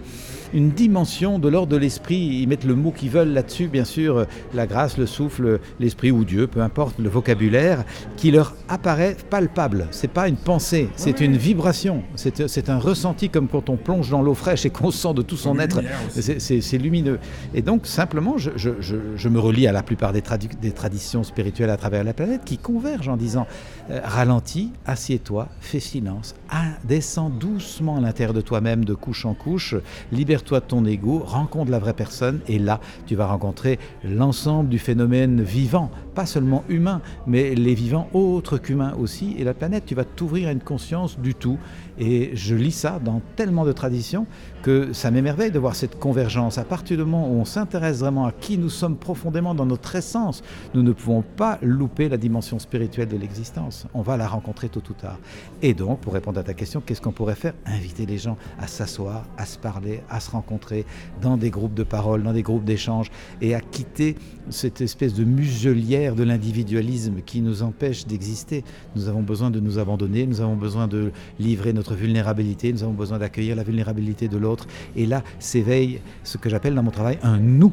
une dimension de l'ordre de l'esprit. Ils mettent le mot qu'ils veulent là-dessus, bien sûr, la grâce, le souffle, l'esprit ou Dieu, peu importe le vocabulaire, qui leur apparaît palpable. C'est pas une pensée, c'est une vibration, c'est un ressenti comme quand on plonge dans l'eau fraîche et qu'on sent de tout son être. C'est lumineux. Et donc, simplement, je, je, je, je, me relie à la plupart des, tradu des traditions spirituelles à travers la planète qui convergent en disant euh, ralentis, assieds-toi, fais silence, ah, descends doucement à l'intérieur de toi-même, de couche en couche, libère de ton ego, rencontre la vraie personne et là, tu vas rencontrer l'ensemble du phénomène vivant, pas seulement humain, mais les vivants autres qu'humains aussi et la planète. Tu vas t'ouvrir à une conscience du tout et je lis ça dans tellement de traditions que ça m'émerveille de voir cette convergence. À partir du moment où on s'intéresse vraiment à qui nous sommes profondément dans notre essence, nous ne pouvons pas louper la dimension spirituelle de l'existence. On va la rencontrer tôt ou tard. Et donc, pour répondre à ta question, qu'est-ce qu'on pourrait faire? Inviter les gens à s'asseoir, à se parler, à se rencontrer dans des groupes de parole, dans des groupes d'échange et à quitter cette espèce de muselière de l'individualisme qui nous empêche d'exister. Nous avons besoin de nous abandonner, nous avons besoin de livrer notre vulnérabilité, nous avons besoin d'accueillir la vulnérabilité de l'autre. Et là s'éveille ce que j'appelle dans mon travail un nous.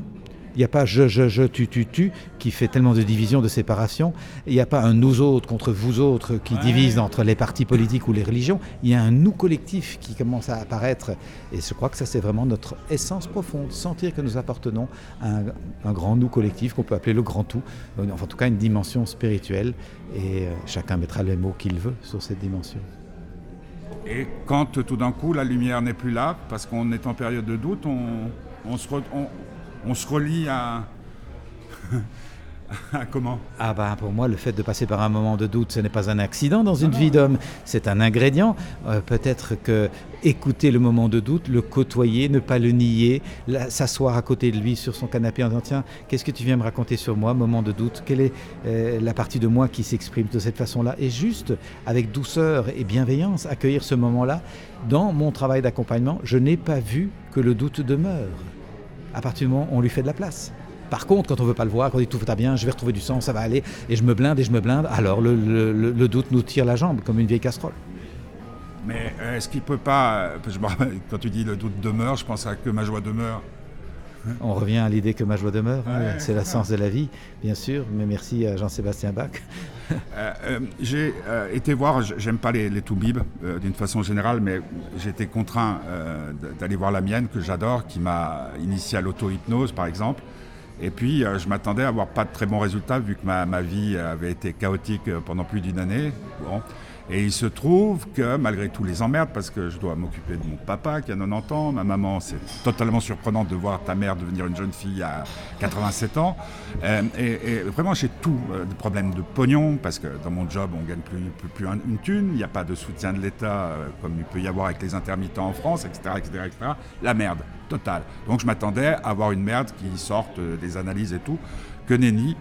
Il n'y a pas je, je, je, tu, tu, tu qui fait tellement de division, de séparation. Il n'y a pas un nous autres contre vous autres qui divise entre les partis politiques ou les religions. Il y a un nous collectif qui commence à apparaître. Et je crois que ça, c'est vraiment notre essence profonde. Sentir que nous appartenons à un, un grand nous collectif qu'on peut appeler le grand tout. Enfin, en tout cas, une dimension spirituelle. Et euh, chacun mettra les mots qu'il veut sur cette dimension. Et quand tout d'un coup la lumière n'est plus là, parce qu'on est en période de doute, on, on, se, re, on, on, se, relie à. <laughs> comment? Ah bah pour moi, le fait de passer par un moment de doute, ce n'est pas un accident dans une ah vie d'homme, c'est un ingrédient. Euh, Peut-être que écouter le moment de doute, le côtoyer, ne pas le nier, s'asseoir à côté de lui sur son canapé en disant tiens, qu'est-ce que tu viens me raconter sur moi, moment de doute, quelle est euh, la partie de moi qui s'exprime de cette façon-là, et juste avec douceur et bienveillance accueillir ce moment-là. Dans mon travail d'accompagnement, je n'ai pas vu que le doute demeure. À partir du moment où on lui fait de la place. Par contre, quand on veut pas le voir, quand on dit tout va bien, je vais retrouver du sang, ça va aller, et je me blinde et je me blinde, alors le, doute nous tire la jambe comme une vieille casserole. Mais est-ce qu'il peut pas, rappelle, quand tu dis le doute demeure, je pense à que ma joie demeure. On revient à l'idée que ma joie demeure, ouais, c'est la sens de la vie, bien sûr, mais merci à Jean-Sébastien Bach. euh, euh, j'ai euh, été voir, j'aime pas les, les toubibs d'une façon générale, mais j'ai été contraint d'aller voir la mienne, que j'adore, qui m'a initié à l'auto-hypnose par exemple. Et puis, je m'attendais à avoir pas de très bons résultats vu que ma, ma vie avait été chaotique pendant plus d'une année. Bon. Et il se trouve que malgré tous les emmerdes, parce que je dois m'occuper de mon papa qui a 90 ans, ma maman, c'est totalement surprenant de voir ta mère devenir une jeune fille à 87 ans. Euh, et, vraiment, j'ai tout. Euh, problèmes de pognon, parce que dans mon job, on gagne plus, plus, une thune. Il n'y a pas de soutien de l'État euh, comme il peut y avoir avec les intermittents en France, etc. etc., etc. La merde, totale. Donc je m'attendais à avoir une merde qui sorte des analyses et tout, que nenni.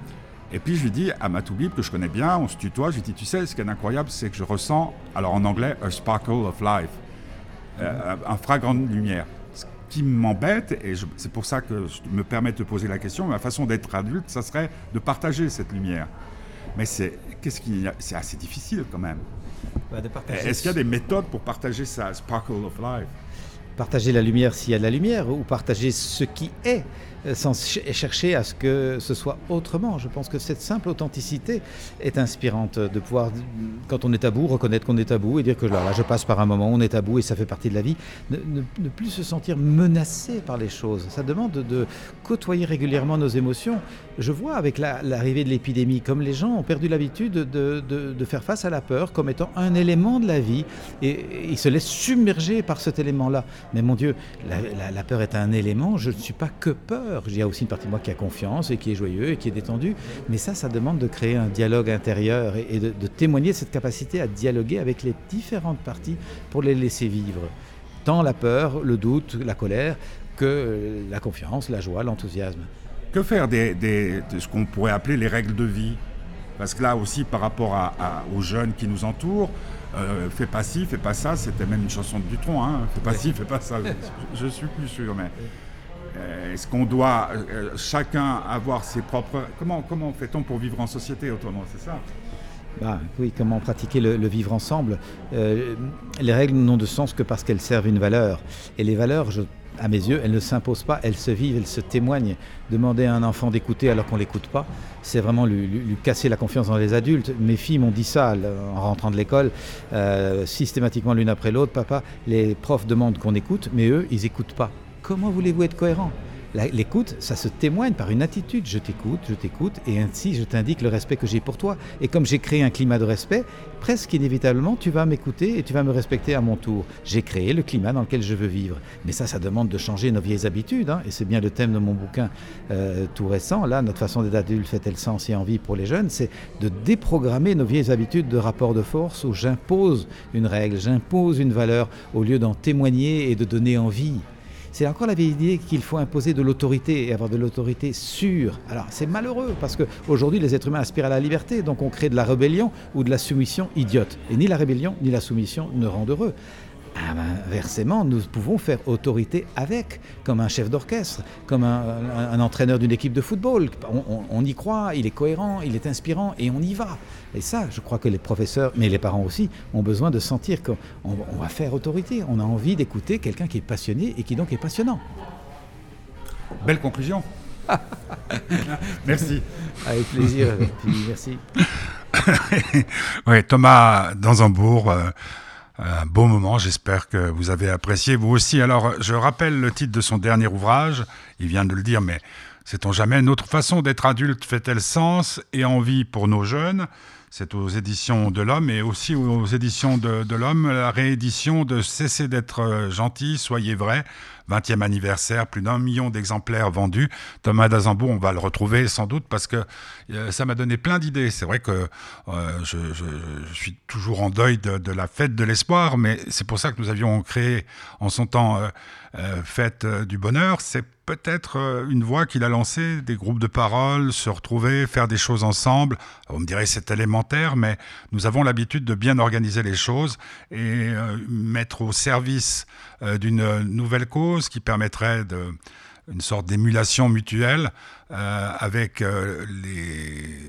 Et puis je lui dis à Matoubib, que je connais bien, on se tutoie, je lui dis, tu sais, ce qui est incroyable, c'est que je ressens, alors en anglais, a sparkle of life, euh, un fragment de lumière. Ce qui m'embête, et c'est pour ça que je me permets de te poser la question, ma façon d'être adulte, ça serait de partager cette lumière. Mais c'est qu'est-ce a? C'est assez difficile quand même. Bah, Est-ce qu'il y a des méthodes pour partager ça, sparkle of life? Partager la lumière s'il y a de la lumière, ou partager ce qui est sans chercher à ce que ce soit autrement. Je pense que cette simple authenticité est inspirante de pouvoir, quand on est tabou, reconnaître qu'on est tabou et dire que là, je passe par un moment on est tabou et ça fait partie de la vie. Ne, plus se sentir menacé par les choses. Ça demande de, côtoyer régulièrement nos émotions. Je vois avec l'arrivée la, de l'épidémie, comme les gens ont perdu l'habitude de, faire face à la peur comme étant un élément de la vie et, ils se laissent submerger par cet élément-là. Mais mon Dieu, la peur est un élément, je ne suis pas que peur. Il y a aussi une partie de moi qui a confiance et qui est joyeux et qui est détendu. Mais ça, ça demande de créer un dialogue intérieur et, et de, de, témoigner cette capacité à dialoguer avec les différentes parties pour les laisser vivre. Tant la peur, le doute, la colère, que la confiance, la joie, l'enthousiasme. Que faire des, des, de ce qu'on pourrait appeler les règles de vie? Parce que là aussi, par rapport à, à, aux jeunes qui nous entourent, euh, fais pas ci, fais pas ça, c'était même une chanson de Dutron, hein, fais pas ci, fais pas ça, je, je suis plus sûr, mais euh, est-ce qu'on doit euh, chacun avoir ses propres... Comment, comment fait-on pour vivre en société autrement, c'est ça? Bah, oui, comment pratiquer le, vivre ensemble? Euh, les règles n'ont de sens que parce qu'elles servent une valeur. Et les valeurs, à mes yeux, elles ne s'imposent pas, elles se vivent, elles se témoignent. Demander à un enfant d'écouter alors qu'on ne l'écoute pas, c'est vraiment lui, casser la confiance dans les adultes. Mes filles m'ont dit ça en rentrant de l'école, euh, systématiquement l'une après l'autre. Papa, les profs demandent qu'on écoute, mais eux, ils n'écoutent pas. Comment voulez-vous être cohérent? L'écoute, ça se témoigne par une attitude. Je t'écoute, je t'écoute, et ainsi je t'indique le respect que j'ai pour toi. Et comme j'ai créé un climat de respect, presque inévitablement, tu vas m'écouter et tu vas me respecter à mon tour. J'ai créé le climat dans lequel je veux vivre. Mais ça, ça demande de changer nos vieilles habitudes. Hein. et c'est bien le thème de mon bouquin euh, tout récent. Là, notre façon d'être adulte fait-elle sens et envie pour les jeunes? C'est de déprogrammer nos vieilles habitudes de rapport de force où j'impose une règle, j'impose une valeur au lieu d'en témoigner et de donner envie. C'est encore la vieille idée qu'il faut imposer de l'autorité et avoir de l'autorité sûre. Alors c'est malheureux parce qu'aujourd'hui les êtres humains aspirent à la liberté, donc on crée de la rébellion ou de la soumission idiote. Et ni la rébellion ni la soumission ne rendent heureux. Inversement, nous pouvons faire autorité avec, comme un chef d'orchestre, comme un, entraîneur d'une équipe de football. On, y croit, il est cohérent, il est inspirant et on y va. Et ça, je crois que les professeurs, mais les parents aussi, ont besoin de sentir qu'on va faire autorité. On a envie d'écouter quelqu'un qui est passionné et qui donc est passionnant. Belle conclusion. <laughs> merci. Avec plaisir. merci. <laughs> oui, Thomas Danzambourg. Euh, un beau moment, j'espère que vous avez apprécié vous aussi. Alors, je rappelle le titre de son dernier ouvrage, il vient de le dire, mais sait-on jamais, notre façon d'être adulte fait-elle sens et envie pour nos jeunes? C'est aux éditions de l'Homme et aussi aux éditions de, l'Homme, la réédition de Cessez d'être euh, gentil, soyez vrai, 20e anniversaire, plus d'un million d'exemplaires vendus. Thomas Dazambourg, on va le retrouver sans doute parce que euh, ça m'a donné plein d'idées. C'est vrai que euh, je, suis toujours en deuil de, la fête de l'espoir, mais c'est pour ça que nous avions créé en son temps Fête du bonheur. Peut-être une voie qu'il a lancée, des groupes de parole, se retrouver, faire des choses ensemble. On me dirait c'est élémentaire, mais nous avons l'habitude de bien organiser les choses et mettre au service d'une nouvelle cause qui permettrait de, une sorte d'émulation mutuelle euh, avec euh,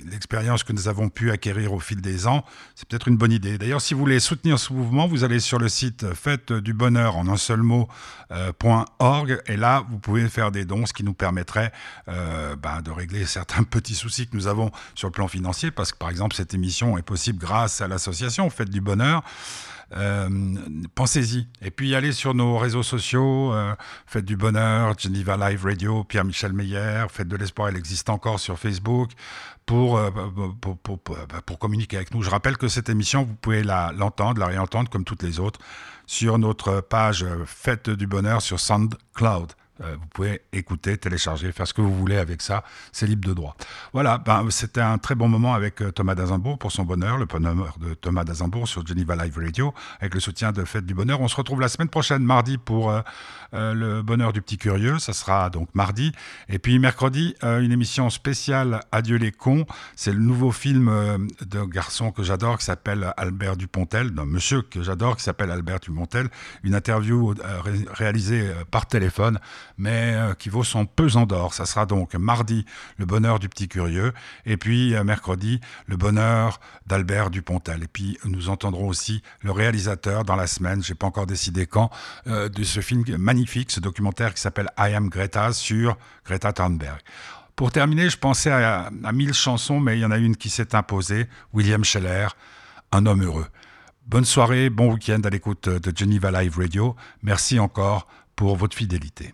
l'expérience que nous avons pu acquérir au fil des ans. C'est peut-être une bonne idée. D'ailleurs, si vous voulez soutenir ce mouvement, vous allez sur le site fête du bonheur en un seul mot euh, .org et là, vous pouvez faire des dons, ce qui nous permettrait ben, de régler certains <laughs> petits soucis que nous avons sur le plan financier, parce que par exemple, cette émission est possible grâce à l'association Fête du bonheur. Euh, pensez-y. Et puis allez sur nos réseaux sociaux, euh, Faites du Bonheur, Geneva Live Radio, Pierre-Michel Meyer, Faites de l'Espoir, elle existe encore sur Facebook. Pour, euh, bah, communiquer avec nous. Je rappelle que cette émission, vous pouvez l'entendre, la, la réentendre comme toutes les autres sur notre page Fête du Bonheur sur SoundCloud. Euh, vous pouvez écouter, télécharger, faire ce que vous voulez avec ça, c'est libre de droit. Voilà, ben, c'était un très bon moment avec euh, Thomas Dazimbourg pour son bonheur, le bonheur de Thomas Dazimbourg sur Geneva Live Radio, avec le soutien de Fête du Bonheur. On se retrouve la semaine prochaine, mardi, pour euh, le bonheur du petit curieux, ça sera donc mardi. Et puis mercredi, une émission spéciale Adieu les cons, c'est le nouveau film d'un garçon que j'adore qui s'appelle Albert Dupontel, d'un monsieur que j'adore qui s'appelle Albert Dupontel, une interview réalisée par téléphone mais euh, qui vaut son pesant d'or. Ça sera donc mardi, le bonheur du petit curieux, et puis euh, mercredi, le bonheur d'Albert Dupontel. Et puis nous entendrons aussi le réalisateur dans la semaine, j'ai pas encore décidé quand, euh, de ce film magnifique, ce documentaire qui s'appelle I Am Greta sur Greta Thunberg. Pour terminer, je pensais à, à mille chansons, mais il y en a une qui s'est imposée, William Scheller, Un homme heureux. Bonne soirée, bon week-end à l'écoute de Geneva Live Radio. Merci encore pour votre fidélité.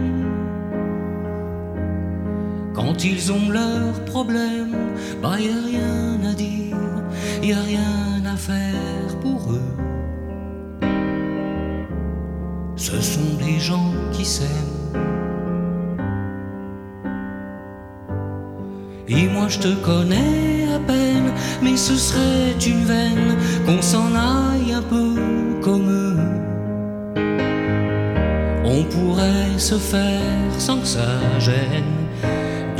Quand ils ont leurs problèmes, bah y a rien à dire, y a rien à faire pour eux. Ce sont des gens qui s'aiment. Et moi je te connais à peine, mais ce serait une veine qu'on s'en aille un peu comme eux. On pourrait se faire sans que ça gêne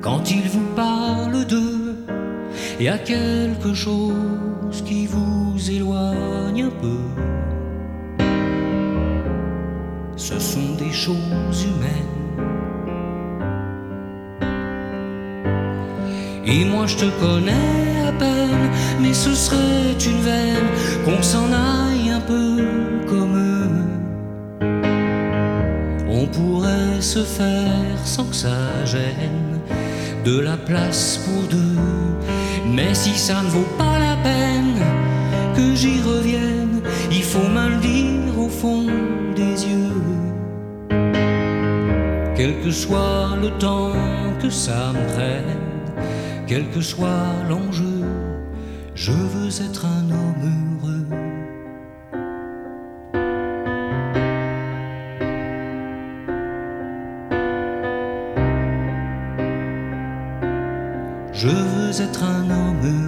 Quand ils vous parlent d'eux, il y a quelque chose qui vous éloigne un peu. Ce sont des choses humaines. Et moi je te connais à peine, mais ce serait une veine qu'on s'en aille un peu comme eux. On pourrait se faire sans que ça gêne de la place pour deux. Mais si ça ne vaut pas la peine que j'y revienne, il faut me le dire au fond des yeux. Quel que soit le temps que ça me prenne quel que soit l'enjeu, je veux être un être un homme